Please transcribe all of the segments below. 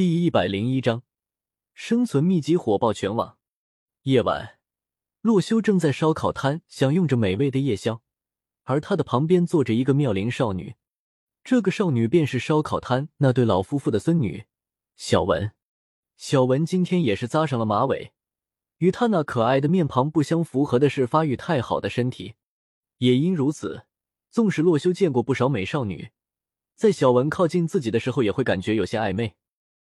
第一百零一章，生存秘籍火爆全网。夜晚，洛修正在烧烤摊享用着美味的夜宵，而他的旁边坐着一个妙龄少女。这个少女便是烧烤摊那对老夫妇的孙女小文。小文今天也是扎上了马尾，与她那可爱的面庞不相符合的是发育太好的身体。也因如此，纵使洛修见过不少美少女，在小文靠近自己的时候，也会感觉有些暧昧。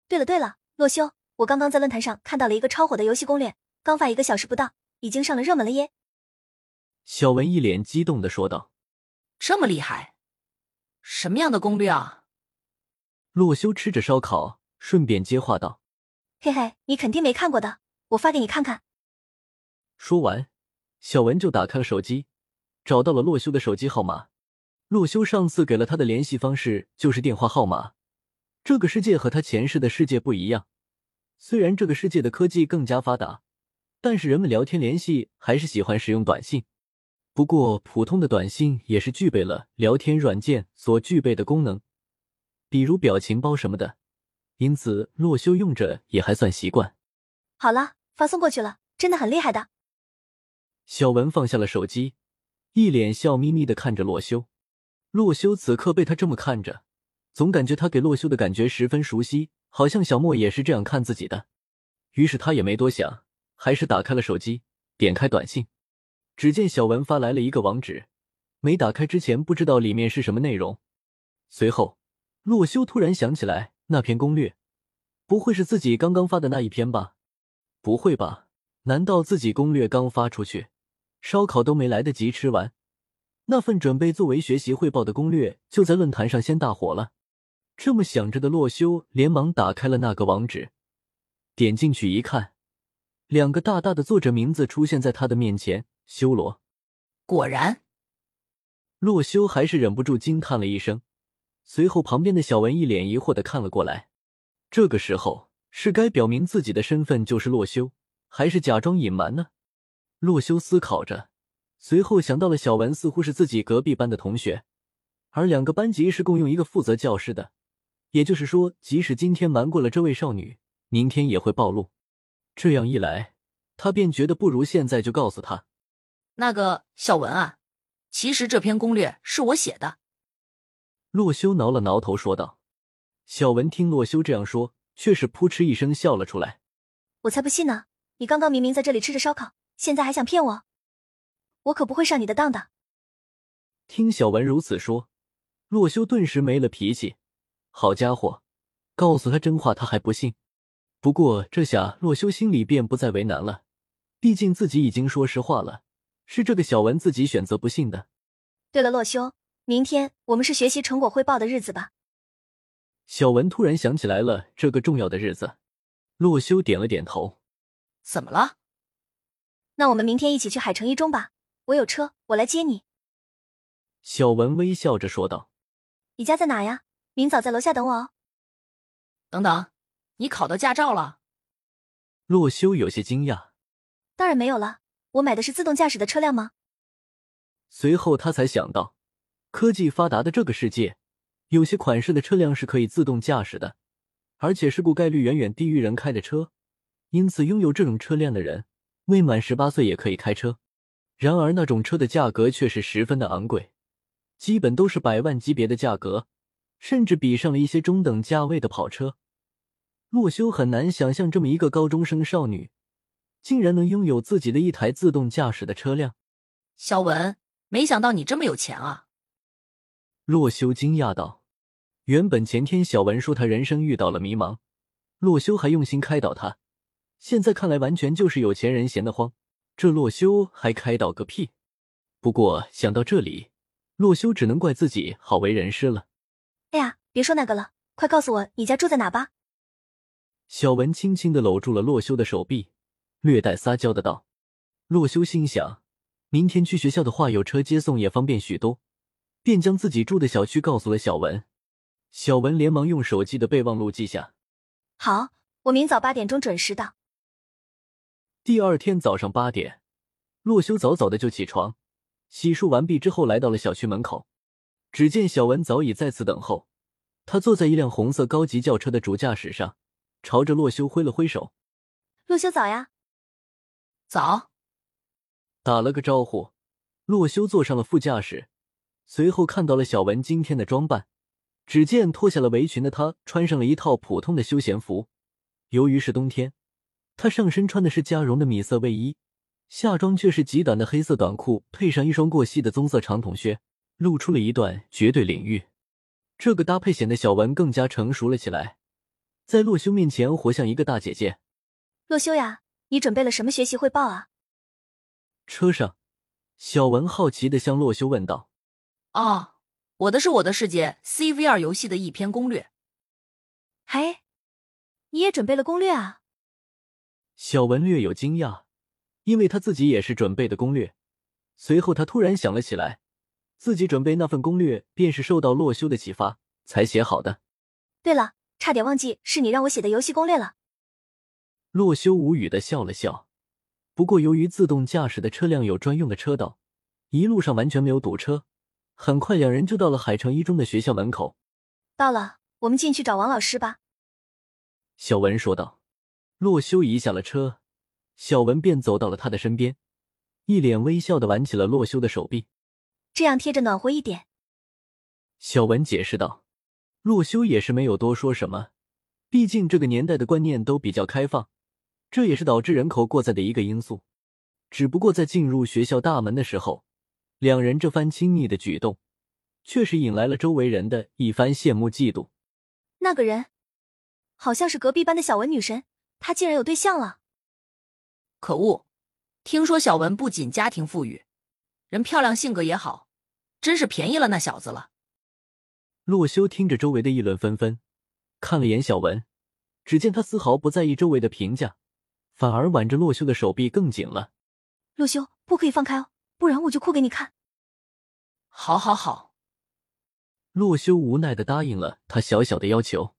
对了对了，洛修，我刚刚在论坛上看到了一个超火的游戏攻略，刚发一个小时不到，已经上了热门了耶！小文一脸激动的说道：“这么厉害，什么样的攻略啊？”洛修吃着烧烤，顺便接话道：“嘿嘿，你肯定没看过的，我发给你看看。”说完，小文就打开了手机，找到了洛修的手机号码。洛修上次给了他的联系方式就是电话号码。这个世界和他前世的世界不一样，虽然这个世界的科技更加发达，但是人们聊天联系还是喜欢使用短信。不过，普通的短信也是具备了聊天软件所具备的功能，比如表情包什么的。因此，洛修用着也还算习惯。好了，发送过去了，真的很厉害的。小文放下了手机，一脸笑眯眯的看着洛修。洛修此刻被他这么看着。总感觉他给洛修的感觉十分熟悉，好像小莫也是这样看自己的。于是他也没多想，还是打开了手机，点开短信。只见小文发来了一个网址，没打开之前不知道里面是什么内容。随后，洛修突然想起来，那篇攻略不会是自己刚刚发的那一篇吧？不会吧？难道自己攻略刚发出去，烧烤都没来得及吃完，那份准备作为学习汇报的攻略就在论坛上先大火了？这么想着的洛修，连忙打开了那个网址，点进去一看，两个大大的作者名字出现在他的面前。修罗，果然，洛修还是忍不住惊叹了一声。随后，旁边的小文一脸疑惑的看了过来。这个时候，是该表明自己的身份就是洛修，还是假装隐瞒呢？洛修思考着，随后想到了小文似乎是自己隔壁班的同学，而两个班级是共用一个负责教师的。也就是说，即使今天瞒过了这位少女，明天也会暴露。这样一来，他便觉得不如现在就告诉他。那个小文啊，其实这篇攻略是我写的。洛修挠了挠头说道。小文听洛修这样说，却是扑哧一声笑了出来。我才不信呢！你刚刚明明在这里吃着烧烤，现在还想骗我？我可不会上你的当的。听小文如此说，洛修顿时没了脾气。好家伙，告诉他真话他还不信。不过这下洛修心里便不再为难了，毕竟自己已经说实话了，是这个小文自己选择不信的。对了，洛修，明天我们是学习成果汇报的日子吧？小文突然想起来了这个重要的日子，洛修点了点头。怎么了？那我们明天一起去海城一中吧，我有车，我来接你。小文微笑着说道：“你家在哪呀？”明早在楼下等我哦。等等，你考到驾照了？洛修有些惊讶。当然没有了，我买的是自动驾驶的车辆吗？随后他才想到，科技发达的这个世界，有些款式的车辆是可以自动驾驶的，而且事故概率远远低于人开的车，因此拥有这种车辆的人，未满十八岁也可以开车。然而那种车的价格却是十分的昂贵，基本都是百万级别的价格。甚至比上了一些中等价位的跑车。洛修很难想象，这么一个高中生少女，竟然能拥有自己的一台自动驾驶的车辆。小文，没想到你这么有钱啊！洛修惊讶道。原本前天小文说他人生遇到了迷茫，洛修还用心开导他，现在看来完全就是有钱人闲得慌。这洛修还开导个屁！不过想到这里，洛修只能怪自己好为人师了。哎呀，别说那个了，快告诉我你家住在哪吧。小文轻轻的搂住了洛修的手臂，略带撒娇的道。洛修心想，明天去学校的话，有车接送也方便许多，便将自己住的小区告诉了小文。小文连忙用手机的备忘录记下。好，我明早八点钟准时到。第二天早上八点，洛修早早的就起床，洗漱完毕之后，来到了小区门口。只见小文早已在此等候，他坐在一辆红色高级轿车的主驾驶上，朝着洛修挥了挥手：“洛修早呀。”早。打了个招呼，洛修坐上了副驾驶，随后看到了小文今天的装扮。只见脱下了围裙的她，穿上了一套普通的休闲服。由于是冬天，她上身穿的是加绒的米色卫衣，下装却是极短的黑色短裤，配上一双过膝的棕色长筒靴，露出了一段绝对领域。这个搭配显得小文更加成熟了起来，在洛修面前活像一个大姐姐。洛修呀，你准备了什么学习汇报啊？车上，小文好奇的向洛修问道：“哦。”我的是我的世界 CVR 游戏的一篇攻略。嘿，你也准备了攻略啊？小文略有惊讶，因为他自己也是准备的攻略。随后他突然想了起来，自己准备那份攻略便是受到洛修的启发才写好的。对了，差点忘记是你让我写的游戏攻略了。洛修无语的笑了笑。不过由于自动驾驶的车辆有专用的车道，一路上完全没有堵车。很快，两人就到了海城一中的学校门口。到了，我们进去找王老师吧。”小文说道。洛修一下了车，小文便走到了他的身边，一脸微笑的挽起了洛修的手臂，这样贴着暖和一点。小文解释道。洛修也是没有多说什么，毕竟这个年代的观念都比较开放，这也是导致人口过载的一个因素。只不过在进入学校大门的时候。两人这番亲昵的举动，确实引来了周围人的一番羡慕嫉妒。那个人，好像是隔壁班的小文女神，她竟然有对象了！可恶！听说小文不仅家庭富裕，人漂亮，性格也好，真是便宜了那小子了。洛修听着周围的议论纷纷，看了眼小文，只见他丝毫不在意周围的评价，反而挽着洛修的手臂更紧了。洛修，不可以放开哦！不然我就哭给你看。好，好，好。洛修无奈的答应了他小小的要求。